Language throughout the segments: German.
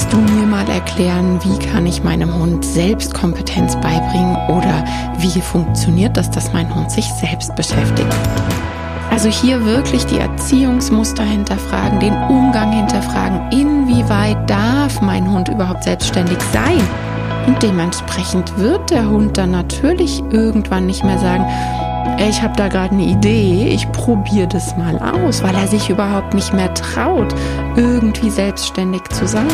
Kannst du mir mal erklären, wie kann ich meinem Hund Selbstkompetenz beibringen oder wie funktioniert das, dass mein Hund sich selbst beschäftigt? Also hier wirklich die Erziehungsmuster hinterfragen, den Umgang hinterfragen, inwieweit darf mein Hund überhaupt selbstständig sein? Und dementsprechend wird der Hund dann natürlich irgendwann nicht mehr sagen, ich habe da gerade eine Idee, ich probiere das mal aus, weil er sich überhaupt nicht mehr traut, irgendwie selbstständig zu sein.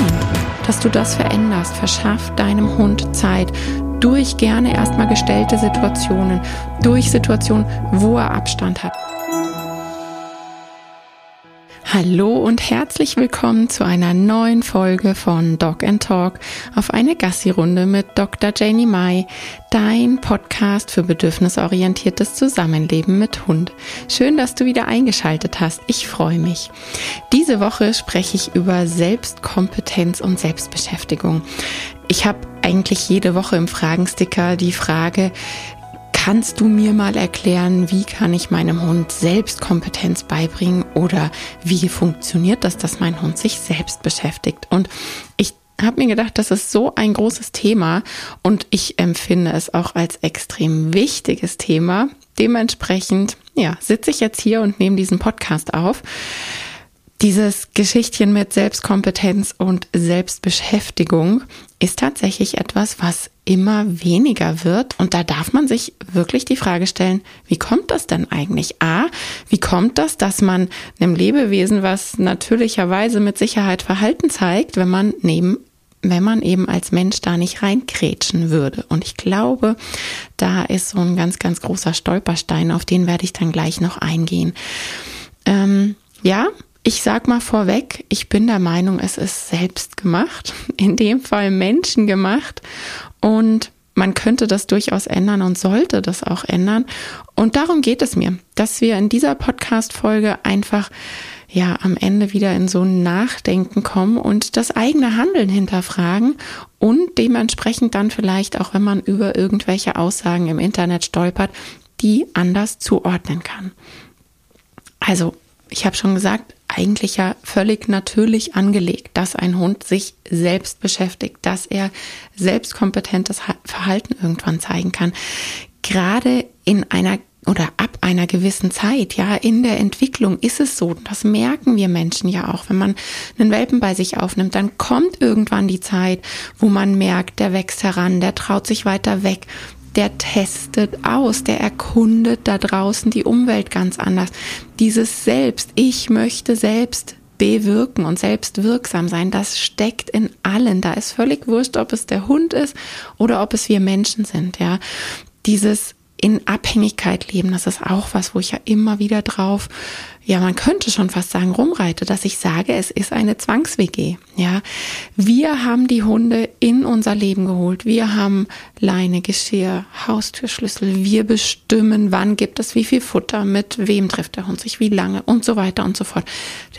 Dass du das veränderst, verschafft deinem Hund Zeit durch gerne erstmal gestellte Situationen, durch Situationen, wo er Abstand hat. Hallo und herzlich willkommen zu einer neuen Folge von Dog and Talk auf eine Gassi-Runde mit Dr. Janie Mai, dein Podcast für bedürfnisorientiertes Zusammenleben mit Hund. Schön, dass du wieder eingeschaltet hast. Ich freue mich. Diese Woche spreche ich über Selbstkompetenz und Selbstbeschäftigung. Ich habe eigentlich jede Woche im Fragensticker die Frage, Kannst du mir mal erklären, wie kann ich meinem Hund Selbstkompetenz beibringen oder wie funktioniert das, dass mein Hund sich selbst beschäftigt? Und ich habe mir gedacht, das ist so ein großes Thema und ich empfinde es auch als extrem wichtiges Thema. Dementsprechend, ja, sitze ich jetzt hier und nehme diesen Podcast auf. Dieses Geschichtchen mit Selbstkompetenz und Selbstbeschäftigung ist tatsächlich etwas, was immer weniger wird. Und da darf man sich wirklich die Frage stellen, wie kommt das denn eigentlich? A, wie kommt das, dass man einem Lebewesen, was natürlicherweise mit Sicherheit Verhalten zeigt, wenn man neben wenn man eben als Mensch da nicht reinkrätschen würde. Und ich glaube, da ist so ein ganz, ganz großer Stolperstein, auf den werde ich dann gleich noch eingehen. Ähm, ja, ich sag mal vorweg, ich bin der Meinung, es ist selbst gemacht, in dem Fall menschengemacht und man könnte das durchaus ändern und sollte das auch ändern. Und darum geht es mir, dass wir in dieser Podcast-Folge einfach ja am Ende wieder in so ein Nachdenken kommen und das eigene Handeln hinterfragen und dementsprechend dann vielleicht auch, wenn man über irgendwelche Aussagen im Internet stolpert, die anders zuordnen kann. Also, ich habe schon gesagt, eigentlich ja völlig natürlich angelegt, dass ein Hund sich selbst beschäftigt, dass er selbstkompetentes Verhalten irgendwann zeigen kann. Gerade in einer oder ab einer gewissen Zeit, ja, in der Entwicklung ist es so, das merken wir Menschen ja auch, wenn man einen Welpen bei sich aufnimmt, dann kommt irgendwann die Zeit, wo man merkt, der wächst heran, der traut sich weiter weg, der testet aus, der erkundet da draußen die Umwelt ganz anders. Dieses Selbst, ich möchte selbst bewirken und selbst wirksam sein, das steckt in allen. Da ist völlig wurscht, ob es der Hund ist oder ob es wir Menschen sind, ja. Dieses in Abhängigkeit leben, das ist auch was, wo ich ja immer wieder drauf, ja, man könnte schon fast sagen, rumreite, dass ich sage, es ist eine Zwangs-WG, ja. Wir haben die Hunde in unser Leben geholt. Wir haben Leine, Geschirr, Haustürschlüssel. Wir bestimmen, wann gibt es wie viel Futter, mit wem trifft der Hund sich, wie lange und so weiter und so fort.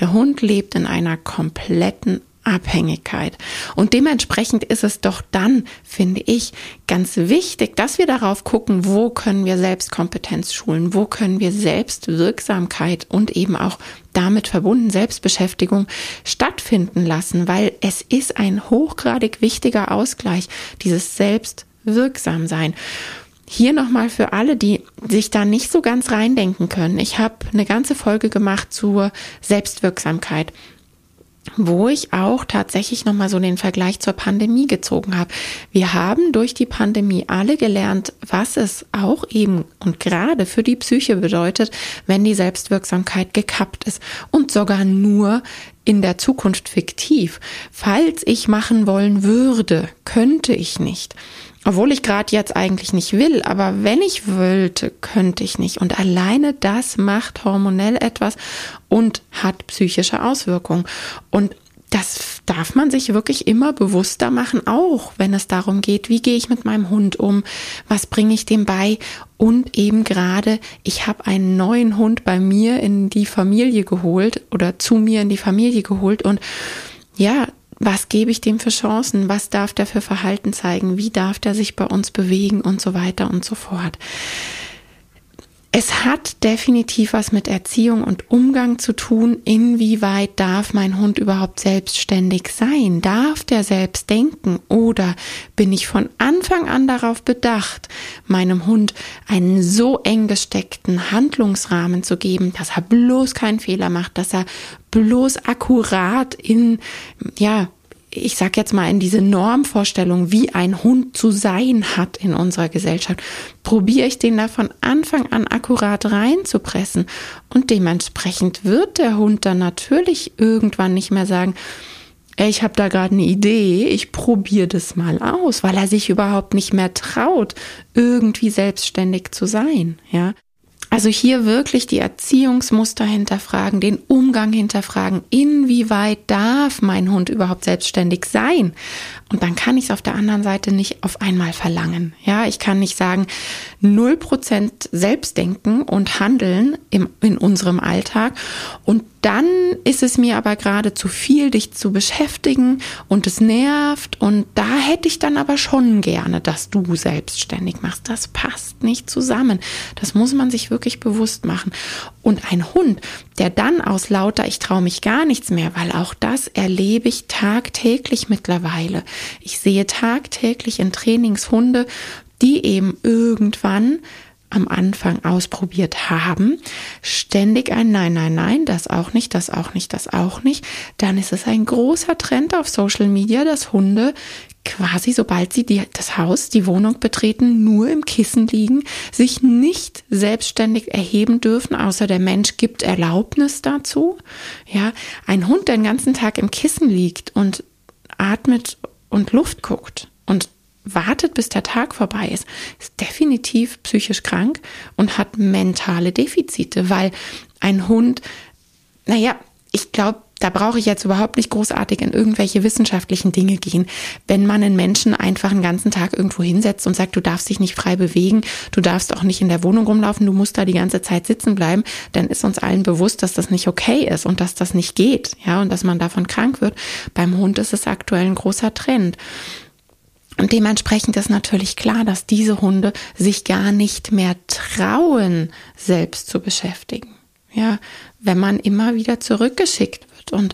Der Hund lebt in einer kompletten Abhängigkeit. Und dementsprechend ist es doch dann, finde ich, ganz wichtig, dass wir darauf gucken, wo können wir Selbstkompetenz schulen, wo können wir Selbstwirksamkeit und eben auch damit verbunden Selbstbeschäftigung stattfinden lassen, weil es ist ein hochgradig wichtiger Ausgleich, dieses Selbstwirksamsein. Hier nochmal für alle, die sich da nicht so ganz reindenken können. Ich habe eine ganze Folge gemacht zur Selbstwirksamkeit wo ich auch tatsächlich nochmal so den Vergleich zur Pandemie gezogen habe. Wir haben durch die Pandemie alle gelernt, was es auch eben und gerade für die Psyche bedeutet, wenn die Selbstwirksamkeit gekappt ist und sogar nur in der Zukunft fiktiv. Falls ich machen wollen würde, könnte ich nicht. Obwohl ich gerade jetzt eigentlich nicht will, aber wenn ich wollte, könnte ich nicht. Und alleine das macht hormonell etwas und hat psychische Auswirkungen. Und das darf man sich wirklich immer bewusster machen, auch wenn es darum geht, wie gehe ich mit meinem Hund um, was bringe ich dem bei und eben gerade, ich habe einen neuen Hund bei mir in die Familie geholt oder zu mir in die Familie geholt und ja, was gebe ich dem für Chancen, was darf der für Verhalten zeigen, wie darf der sich bei uns bewegen? Und so weiter und so fort. Es hat definitiv was mit Erziehung und Umgang zu tun. Inwieweit darf mein Hund überhaupt selbstständig sein? Darf der selbst denken? Oder bin ich von Anfang an darauf bedacht, meinem Hund einen so eng gesteckten Handlungsrahmen zu geben, dass er bloß keinen Fehler macht, dass er bloß akkurat in, ja, ich sag jetzt mal, in diese Normvorstellung, wie ein Hund zu sein hat in unserer Gesellschaft, probiere ich den da von Anfang an akkurat reinzupressen. Und dementsprechend wird der Hund dann natürlich irgendwann nicht mehr sagen, ich habe da gerade eine Idee, ich probiere das mal aus, weil er sich überhaupt nicht mehr traut, irgendwie selbstständig zu sein, ja. Also hier wirklich die Erziehungsmuster hinterfragen, den Umgang hinterfragen, inwieweit darf mein Hund überhaupt selbstständig sein? Und dann kann ich es auf der anderen Seite nicht auf einmal verlangen. Ja, ich kann nicht sagen, null Prozent Selbstdenken und Handeln im, in unserem Alltag und dann ist es mir aber gerade zu viel, dich zu beschäftigen und es nervt und da hätte ich dann aber schon gerne, dass du selbstständig machst. Das passt nicht zusammen. Das muss man sich wirklich bewusst machen. Und ein Hund, der dann aus lauter ich traue mich gar nichts mehr, weil auch das erlebe ich tagtäglich mittlerweile. Ich sehe tagtäglich in Trainings Hunde, die eben irgendwann am Anfang ausprobiert haben, ständig ein Nein, Nein, Nein, das auch nicht, das auch nicht, das auch nicht, dann ist es ein großer Trend auf Social Media, dass Hunde quasi, sobald sie die, das Haus, die Wohnung betreten, nur im Kissen liegen, sich nicht selbstständig erheben dürfen, außer der Mensch gibt Erlaubnis dazu. Ja, ein Hund, der den ganzen Tag im Kissen liegt und atmet und Luft guckt und wartet, bis der Tag vorbei ist, ist definitiv psychisch krank und hat mentale Defizite, weil ein Hund, naja, ich glaube, da brauche ich jetzt überhaupt nicht großartig in irgendwelche wissenschaftlichen Dinge gehen. Wenn man einen Menschen einfach einen ganzen Tag irgendwo hinsetzt und sagt, du darfst dich nicht frei bewegen, du darfst auch nicht in der Wohnung rumlaufen, du musst da die ganze Zeit sitzen bleiben, dann ist uns allen bewusst, dass das nicht okay ist und dass das nicht geht, ja, und dass man davon krank wird. Beim Hund ist es aktuell ein großer Trend. Und dementsprechend ist natürlich klar, dass diese Hunde sich gar nicht mehr trauen, selbst zu beschäftigen. Ja, wenn man immer wieder zurückgeschickt wird und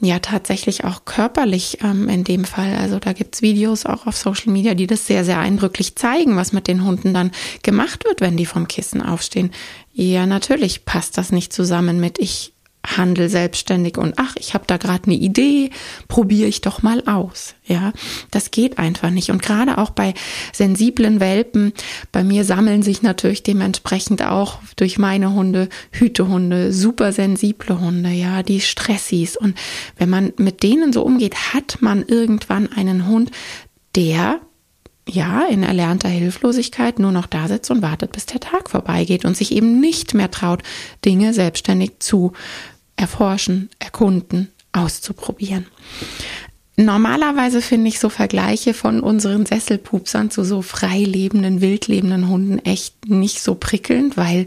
ja tatsächlich auch körperlich ähm, in dem Fall. Also da gibt's Videos auch auf Social Media, die das sehr, sehr eindrücklich zeigen, was mit den Hunden dann gemacht wird, wenn die vom Kissen aufstehen. Ja, natürlich passt das nicht zusammen mit ich handel selbstständig und ach, ich habe da gerade eine Idee, probiere ich doch mal aus. Ja, das geht einfach nicht. Und gerade auch bei sensiblen Welpen, bei mir sammeln sich natürlich dementsprechend auch durch meine Hunde Hütehunde, super sensible Hunde, ja, die Stressis. Und wenn man mit denen so umgeht, hat man irgendwann einen Hund, der ja, in erlernter Hilflosigkeit nur noch da sitzt und wartet, bis der Tag vorbeigeht und sich eben nicht mehr traut, Dinge selbstständig zu erforschen, erkunden, auszuprobieren. Normalerweise finde ich so Vergleiche von unseren Sesselpupsern zu so frei lebenden, wild lebenden Hunden echt nicht so prickelnd, weil,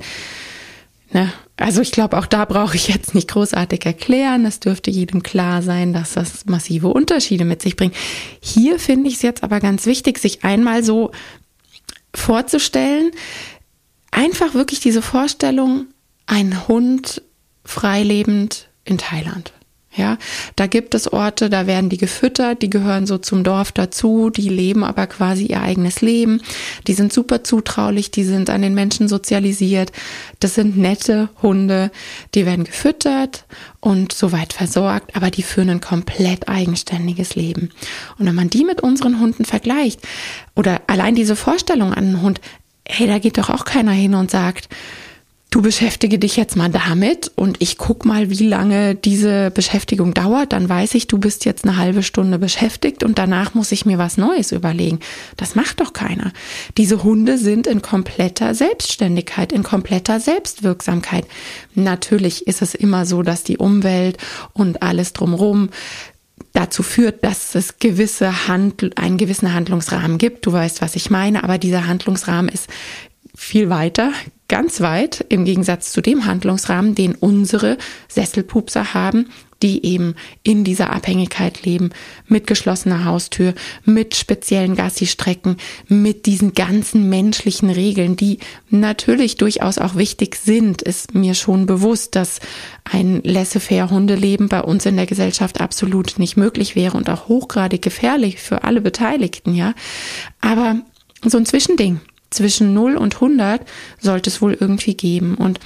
ne, also ich glaube, auch da brauche ich jetzt nicht großartig erklären. Es dürfte jedem klar sein, dass das massive Unterschiede mit sich bringt. Hier finde ich es jetzt aber ganz wichtig, sich einmal so vorzustellen, einfach wirklich diese Vorstellung, ein Hund freilebend in Thailand. Ja, da gibt es Orte, da werden die gefüttert, die gehören so zum Dorf dazu, die leben aber quasi ihr eigenes Leben. Die sind super zutraulich, die sind an den Menschen sozialisiert. Das sind nette Hunde, die werden gefüttert und soweit versorgt, aber die führen ein komplett eigenständiges Leben. Und wenn man die mit unseren Hunden vergleicht oder allein diese Vorstellung an einen Hund, hey, da geht doch auch keiner hin und sagt, du beschäftige dich jetzt mal damit und ich guck mal, wie lange diese Beschäftigung dauert. Dann weiß ich, du bist jetzt eine halbe Stunde beschäftigt und danach muss ich mir was Neues überlegen. Das macht doch keiner. Diese Hunde sind in kompletter Selbstständigkeit, in kompletter Selbstwirksamkeit. Natürlich ist es immer so, dass die Umwelt und alles drumherum dazu führt, dass es gewisse Handl einen gewissen Handlungsrahmen gibt. Du weißt, was ich meine, aber dieser Handlungsrahmen ist viel weiter, ganz weit im Gegensatz zu dem Handlungsrahmen, den unsere Sesselpupser haben, die eben in dieser Abhängigkeit leben, mit geschlossener Haustür, mit speziellen Gassi-Strecken, mit diesen ganzen menschlichen Regeln, die natürlich durchaus auch wichtig sind, ist mir schon bewusst, dass ein laissez-faire Hundeleben bei uns in der Gesellschaft absolut nicht möglich wäre und auch hochgradig gefährlich für alle Beteiligten, ja. Aber so ein Zwischending zwischen 0 und 100 sollte es wohl irgendwie geben. Und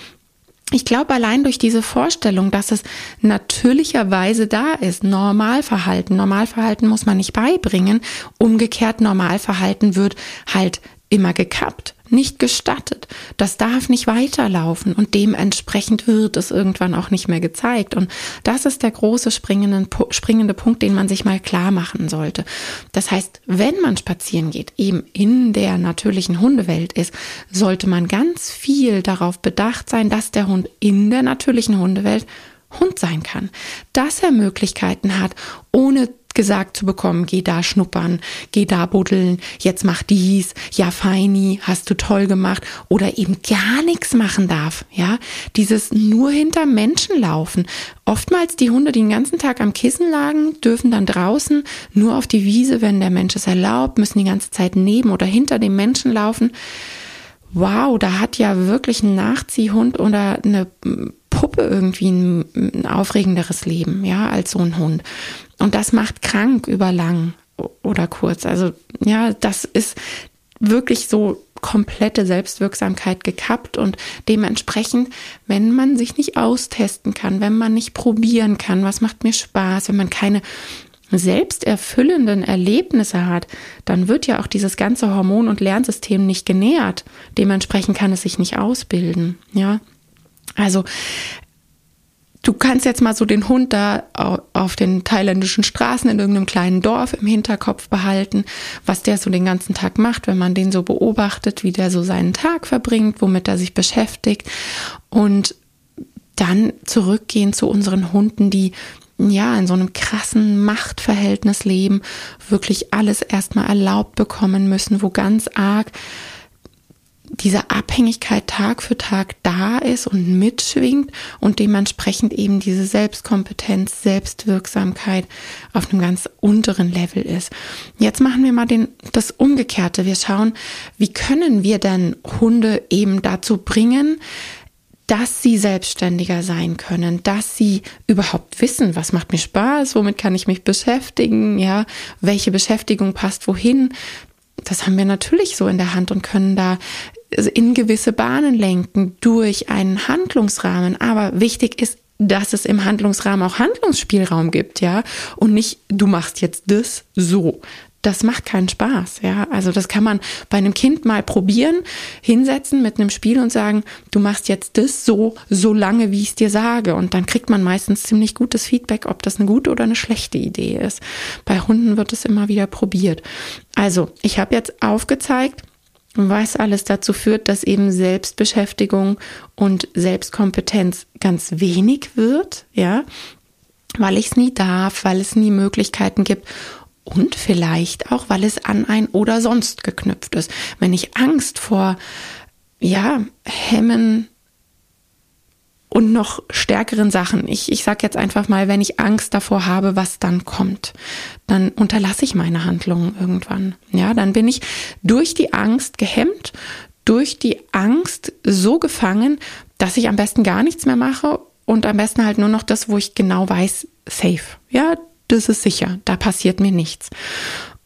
ich glaube, allein durch diese Vorstellung, dass es natürlicherweise da ist, Normalverhalten, Normalverhalten muss man nicht beibringen, umgekehrt Normalverhalten wird halt immer gekappt nicht gestattet. Das darf nicht weiterlaufen und dementsprechend wird es irgendwann auch nicht mehr gezeigt. Und das ist der große springende, springende Punkt, den man sich mal klar machen sollte. Das heißt, wenn man spazieren geht, eben in der natürlichen Hundewelt ist, sollte man ganz viel darauf bedacht sein, dass der Hund in der natürlichen Hundewelt Hund sein kann, dass er Möglichkeiten hat, ohne gesagt zu bekommen, geh da schnuppern, geh da buddeln, jetzt mach dies, ja feini, hast du toll gemacht oder eben gar nichts machen darf, ja, dieses nur hinter Menschen laufen. Oftmals die Hunde, die den ganzen Tag am Kissen lagen, dürfen dann draußen nur auf die Wiese, wenn der Mensch es erlaubt, müssen die ganze Zeit neben oder hinter dem Menschen laufen. Wow, da hat ja wirklich ein Nachziehhund oder eine Puppe irgendwie ein, ein aufregenderes Leben, ja, als so ein Hund. Und das macht krank über lang oder kurz. Also ja, das ist wirklich so komplette Selbstwirksamkeit gekappt und dementsprechend, wenn man sich nicht austesten kann, wenn man nicht probieren kann, was macht mir Spaß, wenn man keine selbsterfüllenden Erlebnisse hat, dann wird ja auch dieses ganze Hormon- und Lernsystem nicht genährt. Dementsprechend kann es sich nicht ausbilden, ja. Also du kannst jetzt mal so den Hund da auf den thailändischen Straßen in irgendeinem kleinen Dorf im Hinterkopf behalten, was der so den ganzen Tag macht, wenn man den so beobachtet, wie der so seinen Tag verbringt, womit er sich beschäftigt. Und dann zurückgehen zu unseren Hunden, die ja, in so einem krassen Machtverhältnis leben, wirklich alles erstmal erlaubt bekommen müssen, wo ganz arg diese Abhängigkeit Tag für Tag da ist und mitschwingt und dementsprechend eben diese Selbstkompetenz, Selbstwirksamkeit auf einem ganz unteren Level ist. Jetzt machen wir mal den, das Umgekehrte. Wir schauen, wie können wir denn Hunde eben dazu bringen, dass sie selbstständiger sein können, dass sie überhaupt wissen, was macht mir Spaß, womit kann ich mich beschäftigen, ja, welche Beschäftigung passt wohin. Das haben wir natürlich so in der Hand und können da in gewisse Bahnen lenken durch einen Handlungsrahmen. Aber wichtig ist, dass es im Handlungsrahmen auch Handlungsspielraum gibt, ja, und nicht du machst jetzt das so. Das macht keinen Spaß, ja. Also das kann man bei einem Kind mal probieren, hinsetzen mit einem Spiel und sagen, du machst jetzt das so, so lange, wie ich es dir sage. Und dann kriegt man meistens ziemlich gutes Feedback, ob das eine gute oder eine schlechte Idee ist. Bei Hunden wird es immer wieder probiert. Also, ich habe jetzt aufgezeigt, was alles dazu führt, dass eben Selbstbeschäftigung und Selbstkompetenz ganz wenig wird, ja, weil ich es nie darf, weil es nie Möglichkeiten gibt und vielleicht auch, weil es an ein oder sonst geknüpft ist. Wenn ich Angst vor, ja, Hemmen, und noch stärkeren Sachen. Ich, ich sage jetzt einfach mal, wenn ich Angst davor habe, was dann kommt, dann unterlasse ich meine Handlungen irgendwann. Ja, dann bin ich durch die Angst gehemmt, durch die Angst so gefangen, dass ich am besten gar nichts mehr mache und am besten halt nur noch das, wo ich genau weiß, safe. Ja, das ist sicher, da passiert mir nichts.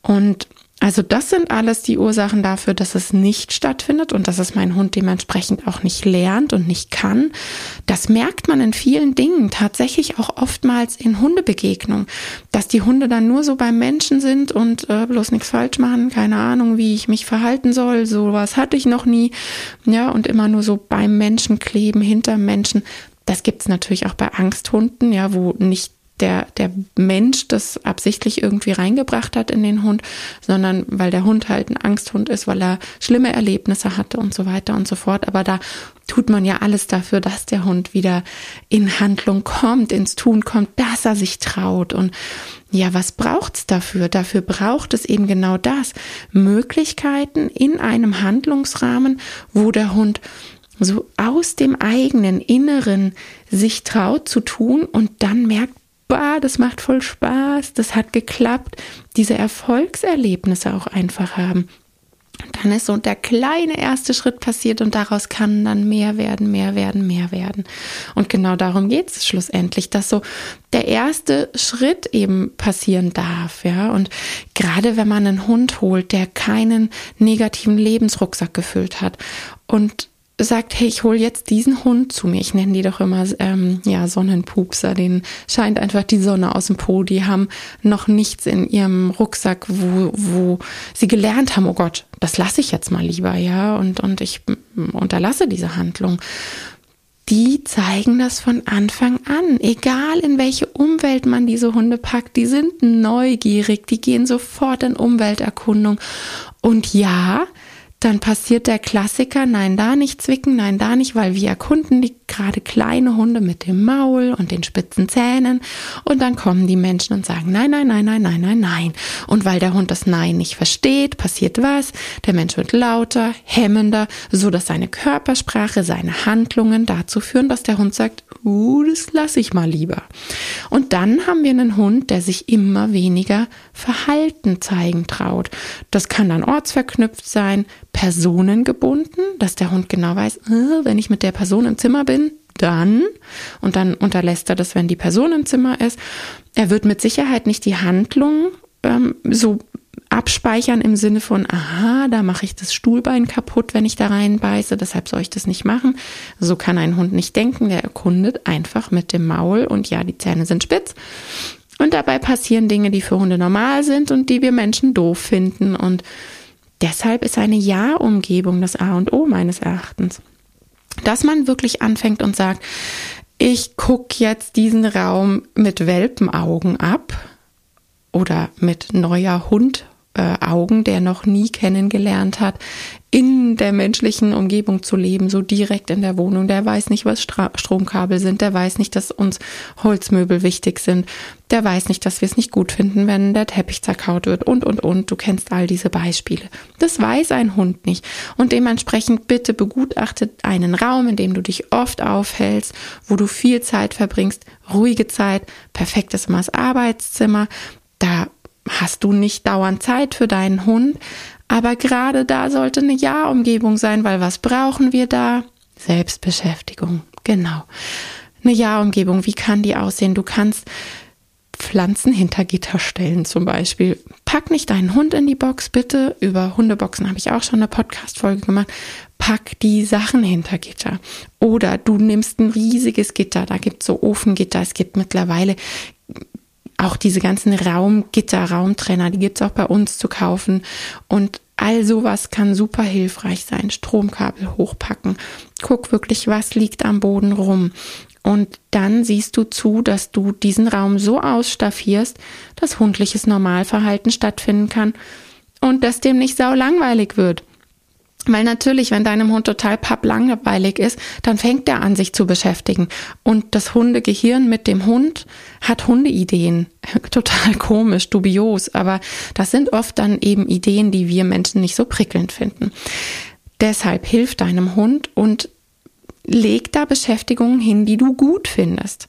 Und also das sind alles die Ursachen dafür, dass es nicht stattfindet und dass es mein Hund dementsprechend auch nicht lernt und nicht kann. Das merkt man in vielen Dingen, tatsächlich auch oftmals in Hundebegegnungen, dass die Hunde dann nur so beim Menschen sind und äh, bloß nichts falsch machen, keine Ahnung, wie ich mich verhalten soll, sowas hatte ich noch nie, ja, und immer nur so beim Menschen kleben, hinter Menschen. Das gibt's natürlich auch bei Angsthunden, ja, wo nicht der, der Mensch das absichtlich irgendwie reingebracht hat in den Hund, sondern weil der Hund halt ein Angsthund ist, weil er schlimme Erlebnisse hatte und so weiter und so fort. Aber da tut man ja alles dafür, dass der Hund wieder in Handlung kommt, ins Tun kommt, dass er sich traut. Und ja, was braucht's dafür? Dafür braucht es eben genau das. Möglichkeiten in einem Handlungsrahmen, wo der Hund so aus dem eigenen Inneren sich traut zu tun und dann merkt, bah, das macht voll Spaß, das hat geklappt, diese Erfolgserlebnisse auch einfach haben dann ist so der kleine erste Schritt passiert und daraus kann dann mehr werden, mehr werden, mehr werden. Und genau darum geht es schlussendlich, dass so der erste Schritt eben passieren darf, ja. Und gerade wenn man einen Hund holt, der keinen negativen Lebensrucksack gefüllt hat und sagt, hey, ich hole jetzt diesen Hund zu mir. Ich nenne die doch immer ähm, ja Sonnenpupser. Den scheint einfach die Sonne aus dem Po. Die haben noch nichts in ihrem Rucksack, wo, wo sie gelernt haben, oh Gott, das lasse ich jetzt mal lieber, ja, und, und ich unterlasse diese Handlung. Die zeigen das von Anfang an. Egal in welche Umwelt man diese Hunde packt, die sind neugierig, die gehen sofort in Umwelterkundung. Und ja, dann passiert der Klassiker, nein, da nicht zwicken, nein, da nicht, weil wir erkunden die gerade kleine Hunde mit dem Maul und den spitzen Zähnen und dann kommen die Menschen und sagen, nein, nein, nein, nein, nein, nein, nein. Und weil der Hund das Nein nicht versteht, passiert was? Der Mensch wird lauter, hemmender, so dass seine Körpersprache, seine Handlungen dazu führen, dass der Hund sagt, uh, das lasse ich mal lieber. Und dann haben wir einen Hund, der sich immer weniger Verhalten zeigen traut. Das kann dann ortsverknüpft sein, personengebunden, dass der Hund genau weiß, äh, wenn ich mit der Person im Zimmer bin, dann, und dann unterlässt er das, wenn die Person im Zimmer ist. Er wird mit Sicherheit nicht die Handlung ähm, so abspeichern im Sinne von, aha, da mache ich das Stuhlbein kaputt, wenn ich da reinbeiße, deshalb soll ich das nicht machen. So kann ein Hund nicht denken, der erkundet einfach mit dem Maul und ja, die Zähne sind spitz. Und dabei passieren Dinge, die für Hunde normal sind und die wir Menschen doof finden. Und deshalb ist eine Ja-Umgebung das A und O meines Erachtens. Dass man wirklich anfängt und sagt, ich gucke jetzt diesen Raum mit Welpenaugen ab oder mit neuer Hund äh, Augen, der noch nie kennengelernt hat, in der menschlichen Umgebung zu leben, so direkt in der Wohnung. Der weiß nicht, was Stra Stromkabel sind. Der weiß nicht, dass uns Holzmöbel wichtig sind. Der weiß nicht, dass wir es nicht gut finden, wenn der Teppich zerkaut wird und, und, und. Du kennst all diese Beispiele. Das weiß ein Hund nicht. Und dementsprechend bitte begutachtet einen Raum, in dem du dich oft aufhältst, wo du viel Zeit verbringst, ruhige Zeit, perfektes Arbeitszimmer. Da hast du nicht dauernd Zeit für deinen Hund, aber gerade da sollte eine Ja-Umgebung sein, weil was brauchen wir da? Selbstbeschäftigung, genau. Eine Ja-Umgebung, wie kann die aussehen? Du kannst Pflanzen hinter Gitter stellen zum Beispiel. Pack nicht deinen Hund in die Box, bitte. Über Hundeboxen habe ich auch schon eine Podcast-Folge gemacht. Pack die Sachen hinter Gitter. Oder du nimmst ein riesiges Gitter, da gibt es so Ofengitter. Es gibt mittlerweile auch diese ganzen Raumgitter, Raumtrenner, die gibt's auch bei uns zu kaufen. Und all sowas kann super hilfreich sein. Stromkabel hochpacken. Guck wirklich, was liegt am Boden rum. Und dann siehst du zu, dass du diesen Raum so ausstaffierst, dass hundliches Normalverhalten stattfinden kann und dass dem nicht sau langweilig wird. Weil natürlich, wenn deinem Hund total papplangweilig ist, dann fängt er an, sich zu beschäftigen. Und das Hundegehirn mit dem Hund hat Hundeideen. Total komisch, dubios, aber das sind oft dann eben Ideen, die wir Menschen nicht so prickelnd finden. Deshalb hilf deinem Hund und leg da Beschäftigungen hin, die du gut findest.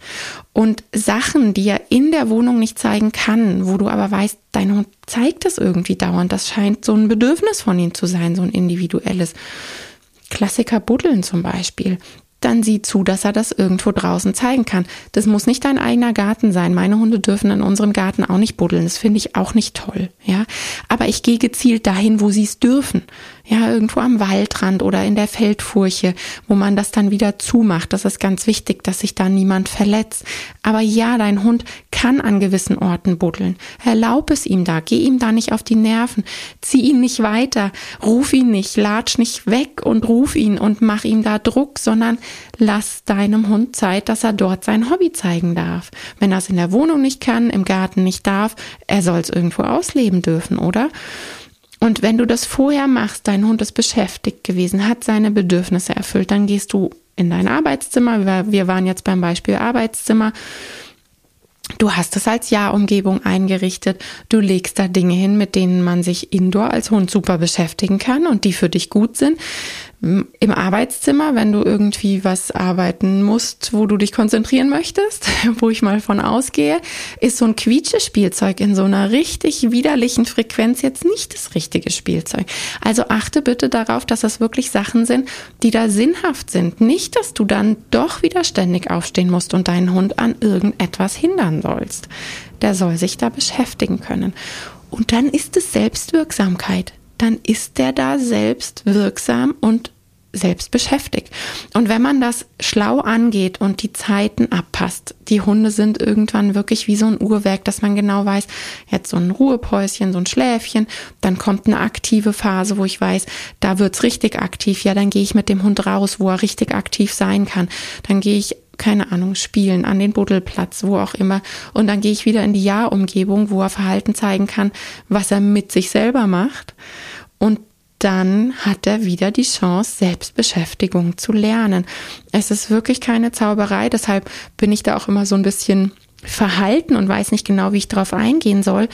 Und Sachen, die er in der Wohnung nicht zeigen kann, wo du aber weißt, dein Hund zeigt das irgendwie dauernd. Das scheint so ein Bedürfnis von ihm zu sein, so ein individuelles. Klassiker Buddeln zum Beispiel dann sieh zu, dass er das irgendwo draußen zeigen kann. Das muss nicht dein eigener Garten sein. Meine Hunde dürfen in unserem Garten auch nicht buddeln. Das finde ich auch nicht toll, ja. Aber ich gehe gezielt dahin, wo sie es dürfen. Ja, irgendwo am Waldrand oder in der Feldfurche, wo man das dann wieder zumacht. Das ist ganz wichtig, dass sich da niemand verletzt. Aber ja, dein Hund kann an gewissen Orten buddeln. Erlaub es ihm da. Geh ihm da nicht auf die Nerven. Zieh ihn nicht weiter. Ruf ihn nicht. Latsch nicht weg und ruf ihn und mach ihm da Druck, sondern lass deinem Hund Zeit, dass er dort sein Hobby zeigen darf. Wenn er es in der Wohnung nicht kann, im Garten nicht darf, er soll es irgendwo ausleben dürfen, oder? Und wenn du das vorher machst, dein Hund ist beschäftigt gewesen, hat seine Bedürfnisse erfüllt, dann gehst du in dein Arbeitszimmer. Wir waren jetzt beim Beispiel Arbeitszimmer. Du hast es als Ja-Umgebung eingerichtet. Du legst da Dinge hin, mit denen man sich indoor als Hund super beschäftigen kann und die für dich gut sind. Im Arbeitszimmer, wenn du irgendwie was arbeiten musst, wo du dich konzentrieren möchtest, wo ich mal von ausgehe, ist so ein Quietschespielzeug in so einer richtig widerlichen Frequenz jetzt nicht das richtige Spielzeug. Also achte bitte darauf, dass das wirklich Sachen sind, die da sinnhaft sind. Nicht, dass du dann doch wieder ständig aufstehen musst und deinen Hund an irgendetwas hindern sollst. Der soll sich da beschäftigen können. Und dann ist es Selbstwirksamkeit dann ist der da selbst wirksam und selbst beschäftigt. Und wenn man das schlau angeht und die Zeiten abpasst, die Hunde sind irgendwann wirklich wie so ein Uhrwerk, dass man genau weiß, jetzt so ein Ruhepäuschen, so ein Schläfchen, dann kommt eine aktive Phase, wo ich weiß, da wird's richtig aktiv. Ja, dann gehe ich mit dem Hund raus, wo er richtig aktiv sein kann. Dann gehe ich keine Ahnung, spielen, an den Buddelplatz, wo auch immer. Und dann gehe ich wieder in die Jahrumgebung, wo er Verhalten zeigen kann, was er mit sich selber macht. Und dann hat er wieder die Chance, Selbstbeschäftigung zu lernen. Es ist wirklich keine Zauberei, deshalb bin ich da auch immer so ein bisschen verhalten und weiß nicht genau, wie ich darauf eingehen soll,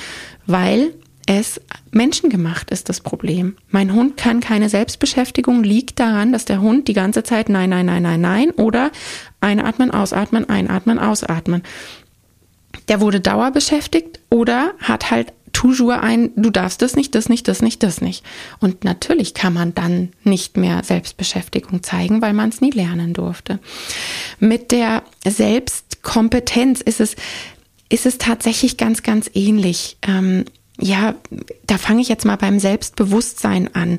weil es menschengemacht ist das Problem. Mein Hund kann keine Selbstbeschäftigung, liegt daran, dass der Hund die ganze Zeit nein, nein, nein, nein, nein oder einatmen, ausatmen, einatmen, ausatmen. Der wurde dauerbeschäftigt oder hat halt toujours ein, du darfst das nicht, das nicht, das nicht, das nicht. Und natürlich kann man dann nicht mehr Selbstbeschäftigung zeigen, weil man es nie lernen durfte. Mit der Selbstkompetenz ist es, ist es tatsächlich ganz, ganz ähnlich. Ähm, ja, da fange ich jetzt mal beim Selbstbewusstsein an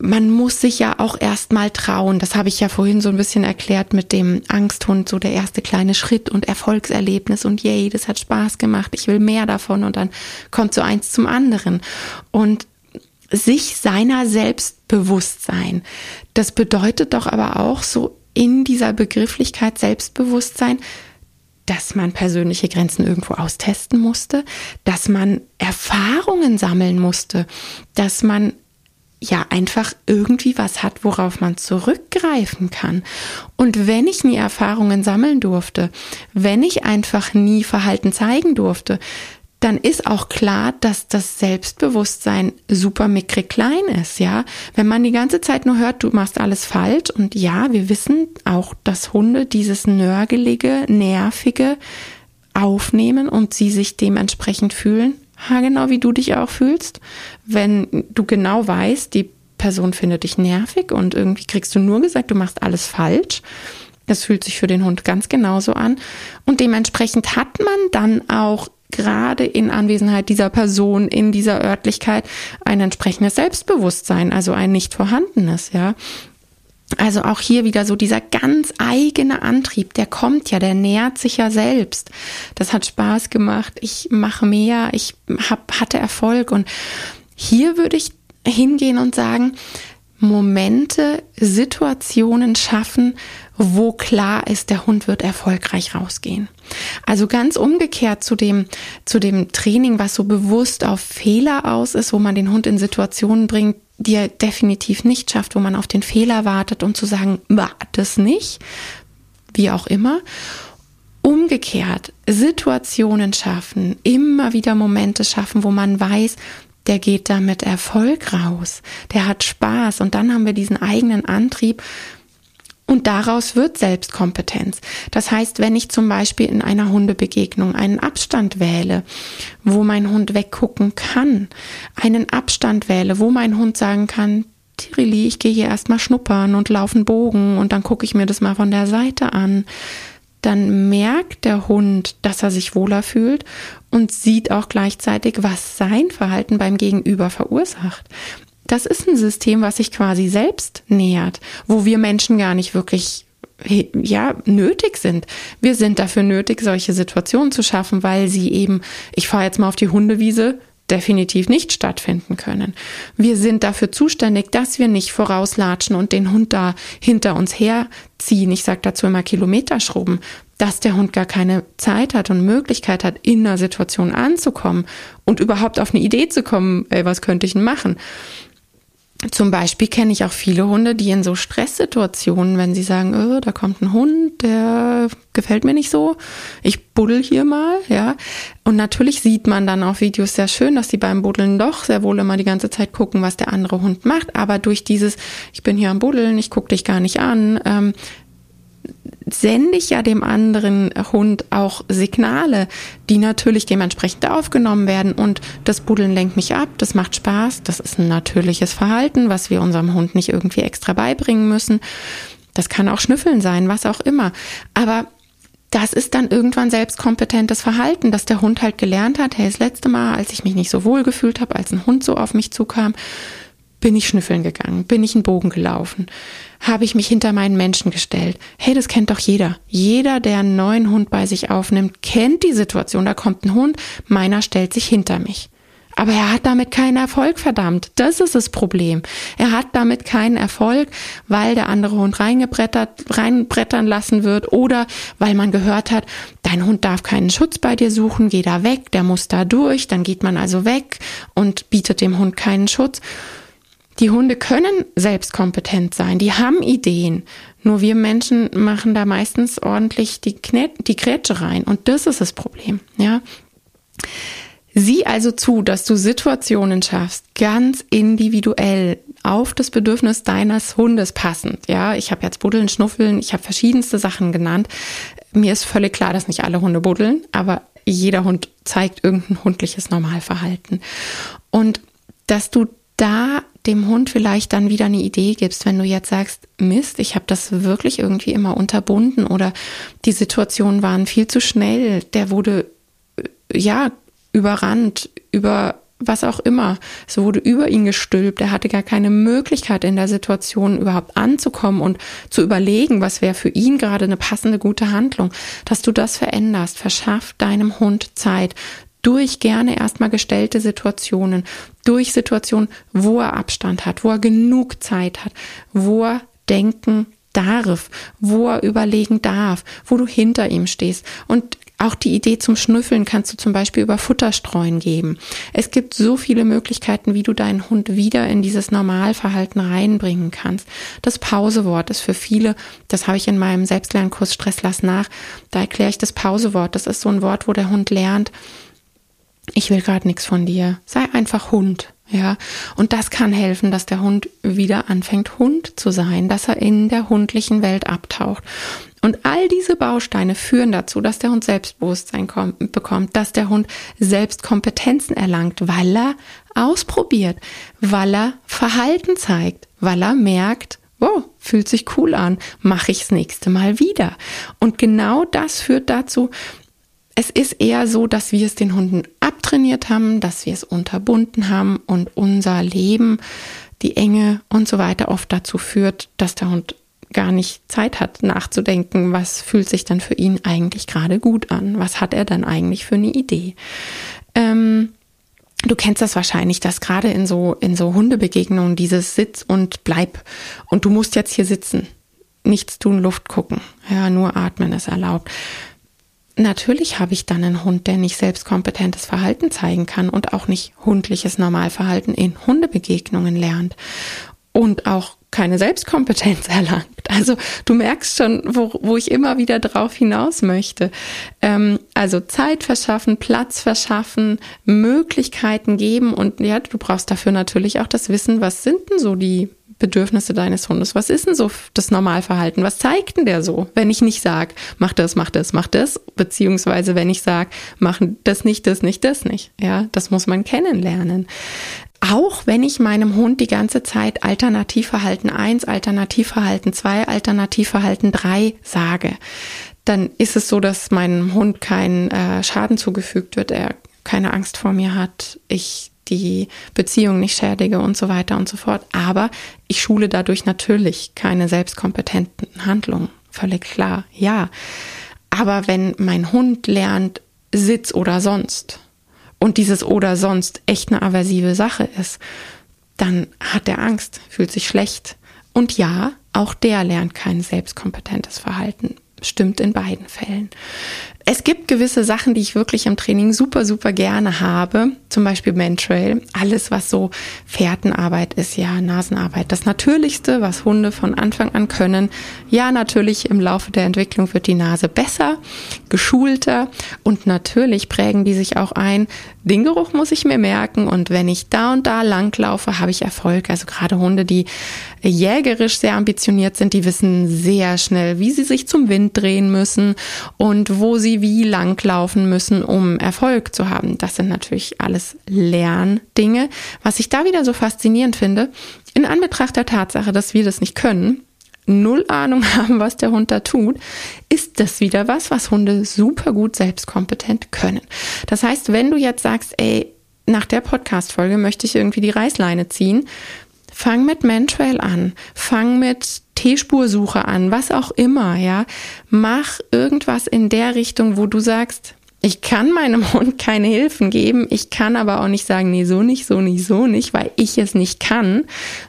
man muss sich ja auch erstmal trauen. Das habe ich ja vorhin so ein bisschen erklärt mit dem Angsthund, so der erste kleine Schritt und Erfolgserlebnis und yay, das hat Spaß gemacht, ich will mehr davon und dann kommt so eins zum anderen. Und sich seiner selbst bewusst sein, das bedeutet doch aber auch so in dieser Begrifflichkeit Selbstbewusstsein, dass man persönliche Grenzen irgendwo austesten musste, dass man Erfahrungen sammeln musste, dass man ja einfach irgendwie was hat, worauf man zurückgreifen kann. Und wenn ich nie Erfahrungen sammeln durfte, wenn ich einfach nie Verhalten zeigen durfte, dann ist auch klar, dass das Selbstbewusstsein super mickrig klein ist, ja. Wenn man die ganze Zeit nur hört, du machst alles falsch und ja, wir wissen auch, dass Hunde dieses nörgelige, nervige aufnehmen und sie sich dementsprechend fühlen, genau wie du dich auch fühlst, wenn du genau weißt, die Person findet dich nervig und irgendwie kriegst du nur gesagt, du machst alles falsch. Das fühlt sich für den Hund ganz genauso an. Und dementsprechend hat man dann auch gerade in Anwesenheit dieser Person in dieser Örtlichkeit ein entsprechendes Selbstbewusstsein, also ein nicht vorhandenes, ja. Also auch hier wieder so dieser ganz eigene Antrieb, der kommt ja, der nährt sich ja selbst. Das hat Spaß gemacht, ich mache mehr, ich hab, hatte Erfolg und hier würde ich hingehen und sagen, Momente, Situationen schaffen, wo klar ist, der Hund wird erfolgreich rausgehen. Also ganz umgekehrt zu dem, zu dem Training, was so bewusst auf Fehler aus ist, wo man den Hund in Situationen bringt, die er definitiv nicht schafft, wo man auf den Fehler wartet und zu sagen, das nicht, wie auch immer. Umgekehrt, Situationen schaffen, immer wieder Momente schaffen, wo man weiß, der geht da mit Erfolg raus, der hat Spaß. Und dann haben wir diesen eigenen Antrieb, und daraus wird Selbstkompetenz. Das heißt, wenn ich zum Beispiel in einer Hundebegegnung einen Abstand wähle, wo mein Hund weggucken kann, einen Abstand wähle, wo mein Hund sagen kann, Tirili, ich gehe hier erstmal schnuppern und laufen Bogen und dann gucke ich mir das mal von der Seite an, dann merkt der Hund, dass er sich wohler fühlt und sieht auch gleichzeitig, was sein Verhalten beim Gegenüber verursacht das ist ein System, was sich quasi selbst nähert, wo wir Menschen gar nicht wirklich ja, nötig sind. Wir sind dafür nötig, solche Situationen zu schaffen, weil sie eben, ich fahre jetzt mal auf die Hundewiese, definitiv nicht stattfinden können. Wir sind dafür zuständig, dass wir nicht vorauslatschen und den Hund da hinter uns herziehen. Ich sage dazu immer Kilometer schrubben, dass der Hund gar keine Zeit hat und Möglichkeit hat, in einer Situation anzukommen und überhaupt auf eine Idee zu kommen, ey, was könnte ich denn machen? Zum Beispiel kenne ich auch viele Hunde, die in so Stresssituationen, wenn sie sagen, oh, da kommt ein Hund, der gefällt mir nicht so, ich buddel hier mal, ja. Und natürlich sieht man dann auf Videos sehr schön, dass die beim Buddeln doch sehr wohl immer die ganze Zeit gucken, was der andere Hund macht. Aber durch dieses, ich bin hier am Buddeln, ich gucke dich gar nicht an, ähm, sende ich ja dem anderen Hund auch Signale, die natürlich dementsprechend aufgenommen werden. Und das Buddeln lenkt mich ab, das macht Spaß, das ist ein natürliches Verhalten, was wir unserem Hund nicht irgendwie extra beibringen müssen. Das kann auch Schnüffeln sein, was auch immer. Aber das ist dann irgendwann selbstkompetentes Verhalten, dass der Hund halt gelernt hat, hey, das letzte Mal, als ich mich nicht so wohl gefühlt habe, als ein Hund so auf mich zukam, bin ich schnüffeln gegangen, bin ich einen Bogen gelaufen, habe ich mich hinter meinen Menschen gestellt. Hey, das kennt doch jeder. Jeder, der einen neuen Hund bei sich aufnimmt, kennt die Situation. Da kommt ein Hund, meiner stellt sich hinter mich. Aber er hat damit keinen Erfolg, verdammt. Das ist das Problem. Er hat damit keinen Erfolg, weil der andere Hund reingebrettert, reinbrettern lassen wird oder weil man gehört hat, dein Hund darf keinen Schutz bei dir suchen, geh da weg, der muss da durch, dann geht man also weg und bietet dem Hund keinen Schutz. Die Hunde können selbstkompetent sein, die haben Ideen. Nur wir Menschen machen da meistens ordentlich die, Knä die Grätsche rein. Und das ist das Problem, ja. Sieh also zu, dass du Situationen schaffst, ganz individuell auf das Bedürfnis deines Hundes passend. Ja, ich habe jetzt Buddeln, Schnuffeln, ich habe verschiedenste Sachen genannt. Mir ist völlig klar, dass nicht alle Hunde buddeln, aber jeder Hund zeigt irgendein hundliches Normalverhalten. Und dass du da dem Hund vielleicht dann wieder eine Idee gibst, wenn du jetzt sagst, Mist, ich habe das wirklich irgendwie immer unterbunden oder die Situationen waren viel zu schnell, der wurde äh, ja überrannt, über was auch immer. Es wurde über ihn gestülpt. Er hatte gar keine Möglichkeit in der Situation überhaupt anzukommen und zu überlegen, was wäre für ihn gerade eine passende gute Handlung. Dass du das veränderst, verschaff deinem Hund Zeit durch gerne erstmal gestellte Situationen, durch Situationen, wo er Abstand hat, wo er genug Zeit hat, wo er denken darf, wo er überlegen darf, wo du hinter ihm stehst. Und auch die Idee zum Schnüffeln kannst du zum Beispiel über Futterstreuen geben. Es gibt so viele Möglichkeiten, wie du deinen Hund wieder in dieses Normalverhalten reinbringen kannst. Das Pausewort ist für viele, das habe ich in meinem Selbstlernkurs Stress lass nach, da erkläre ich das Pausewort. Das ist so ein Wort, wo der Hund lernt, ich will gerade nichts von dir. Sei einfach Hund. Ja, und das kann helfen, dass der Hund wieder anfängt, Hund zu sein, dass er in der hundlichen Welt abtaucht. Und all diese Bausteine führen dazu, dass der Hund Selbstbewusstsein kommt, bekommt, dass der Hund Selbstkompetenzen erlangt, weil er ausprobiert, weil er Verhalten zeigt, weil er merkt, wow, fühlt sich cool an, mache ich das nächste Mal wieder. Und genau das führt dazu, es ist eher so, dass wir es den Hunden abtrainiert haben, dass wir es unterbunden haben und unser Leben, die Enge und so weiter oft dazu führt, dass der Hund gar nicht Zeit hat nachzudenken, was fühlt sich dann für ihn eigentlich gerade gut an, was hat er dann eigentlich für eine Idee. Ähm, Du kennst das wahrscheinlich, dass gerade in so, in so Hundebegegnungen dieses Sitz und Bleib. Und du musst jetzt hier sitzen, nichts tun, Luft gucken, ja, nur atmen ist erlaubt natürlich habe ich dann einen Hund, der nicht selbstkompetentes Verhalten zeigen kann und auch nicht hundliches Normalverhalten in Hundebegegnungen lernt und auch keine Selbstkompetenz erlangt. Also du merkst schon, wo, wo ich immer wieder drauf hinaus möchte. Ähm, also Zeit verschaffen, Platz verschaffen, Möglichkeiten geben und ja, du brauchst dafür natürlich auch das Wissen, was sind denn so die Bedürfnisse deines Hundes? Was ist denn so das Normalverhalten? Was zeigt denn der so, wenn ich nicht sage, mach das, mach das, mach das, beziehungsweise wenn ich sage, mach das nicht, das nicht, das nicht. Ja, das muss man kennenlernen. Auch wenn ich meinem Hund die ganze Zeit Alternativverhalten 1, Alternativverhalten 2, Alternativverhalten 3 sage, dann ist es so, dass meinem Hund kein äh, Schaden zugefügt wird, er keine Angst vor mir hat, ich die Beziehung nicht schädige und so weiter und so fort. Aber ich schule dadurch natürlich keine selbstkompetenten Handlungen. Völlig klar, ja. Aber wenn mein Hund lernt, Sitz oder sonst, und dieses oder sonst echt eine aversive Sache ist, dann hat er Angst, fühlt sich schlecht. Und ja, auch der lernt kein selbstkompetentes Verhalten. Stimmt in beiden Fällen. Es gibt gewisse Sachen, die ich wirklich im Training super, super gerne habe. Zum Beispiel Mantrail. Alles, was so Fährtenarbeit ist, ja, Nasenarbeit. Das Natürlichste, was Hunde von Anfang an können. Ja, natürlich im Laufe der Entwicklung wird die Nase besser, geschulter und natürlich prägen die sich auch ein. Den Geruch muss ich mir merken und wenn ich da und da langlaufe, habe ich Erfolg. Also gerade Hunde, die jägerisch sehr ambitioniert sind, die wissen sehr schnell, wie sie sich zum Wind drehen müssen und wo sie wie lang laufen müssen, um Erfolg zu haben. Das sind natürlich alles Lerndinge. Was ich da wieder so faszinierend finde, in Anbetracht der Tatsache, dass wir das nicht können, null Ahnung haben, was der Hund da tut, ist das wieder was, was Hunde super gut selbstkompetent können. Das heißt, wenn du jetzt sagst, ey, nach der Podcast-Folge möchte ich irgendwie die Reißleine ziehen, Fang mit Mantrail an, fang mit T-Spursuche an, was auch immer, ja. Mach irgendwas in der Richtung, wo du sagst, ich kann meinem Hund keine Hilfen geben, ich kann aber auch nicht sagen, nee, so nicht, so nicht, so nicht, weil ich es nicht kann,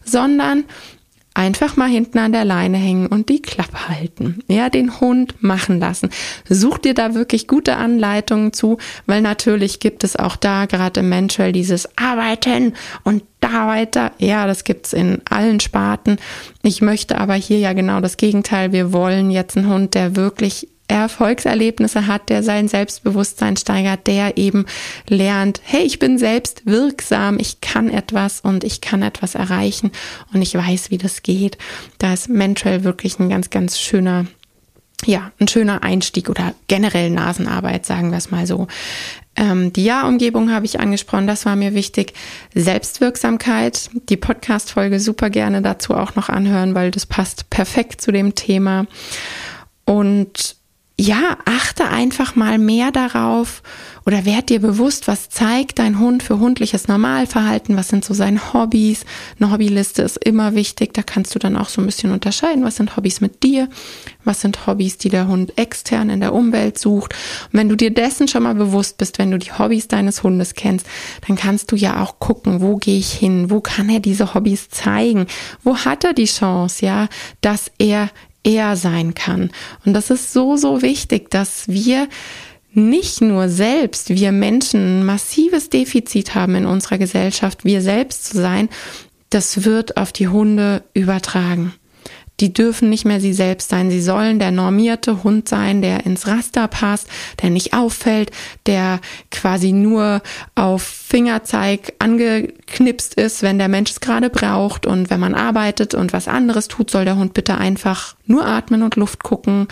sondern einfach mal hinten an der Leine hängen und die Klappe halten. Ja, den Hund machen lassen. Such dir da wirklich gute Anleitungen zu, weil natürlich gibt es auch da gerade im Mental dieses Arbeiten und weiter. Ja, das gibt's in allen Sparten. Ich möchte aber hier ja genau das Gegenteil. Wir wollen jetzt einen Hund, der wirklich Erfolgserlebnisse hat, der sein Selbstbewusstsein steigert, der eben lernt, hey, ich bin selbst wirksam, ich kann etwas und ich kann etwas erreichen und ich weiß, wie das geht. Da ist Mental wirklich ein ganz, ganz schöner ja, ein schöner Einstieg oder generell Nasenarbeit, sagen wir es mal so. Ähm, die Ja-Umgebung habe ich angesprochen, das war mir wichtig. Selbstwirksamkeit, die Podcast-Folge super gerne dazu auch noch anhören, weil das passt perfekt zu dem Thema. Und ja, achte einfach mal mehr darauf oder werd dir bewusst, was zeigt dein Hund für hundliches Normalverhalten, was sind so seine Hobbys. Eine Hobbyliste ist immer wichtig, da kannst du dann auch so ein bisschen unterscheiden, was sind Hobbys mit dir, was sind Hobbys, die der Hund extern in der Umwelt sucht. Und wenn du dir dessen schon mal bewusst bist, wenn du die Hobbys deines Hundes kennst, dann kannst du ja auch gucken, wo gehe ich hin, wo kann er diese Hobbys zeigen, wo hat er die Chance, ja, dass er er sein kann. Und das ist so, so wichtig, dass wir nicht nur selbst, wir Menschen, ein massives Defizit haben in unserer Gesellschaft, wir selbst zu sein, das wird auf die Hunde übertragen. Die dürfen nicht mehr sie selbst sein. Sie sollen der normierte Hund sein, der ins Raster passt, der nicht auffällt, der quasi nur auf Fingerzeig angeknipst ist, wenn der Mensch es gerade braucht. Und wenn man arbeitet und was anderes tut, soll der Hund bitte einfach nur atmen und Luft gucken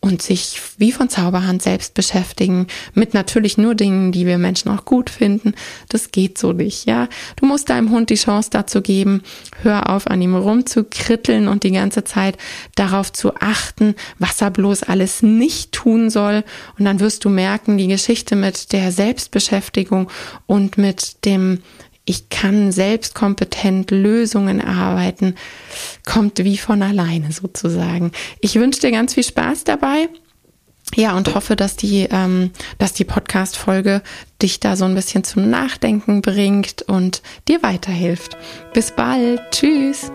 und sich wie von Zauberhand selbst beschäftigen mit natürlich nur Dingen, die wir Menschen auch gut finden. Das geht so nicht, ja. Du musst deinem Hund die Chance dazu geben, hör auf, an ihm rumzukritteln und die ganze Zeit darauf zu achten, was er bloß alles nicht tun soll. Und dann wirst du merken, die Geschichte mit der Selbstbeschäftigung und mit dem ich kann selbstkompetent Lösungen erarbeiten, kommt wie von alleine sozusagen. Ich wünsche dir ganz viel Spaß dabei. Ja, und hoffe, dass die, ähm, dass die Podcast-Folge dich da so ein bisschen zum Nachdenken bringt und dir weiterhilft. Bis bald. Tschüss.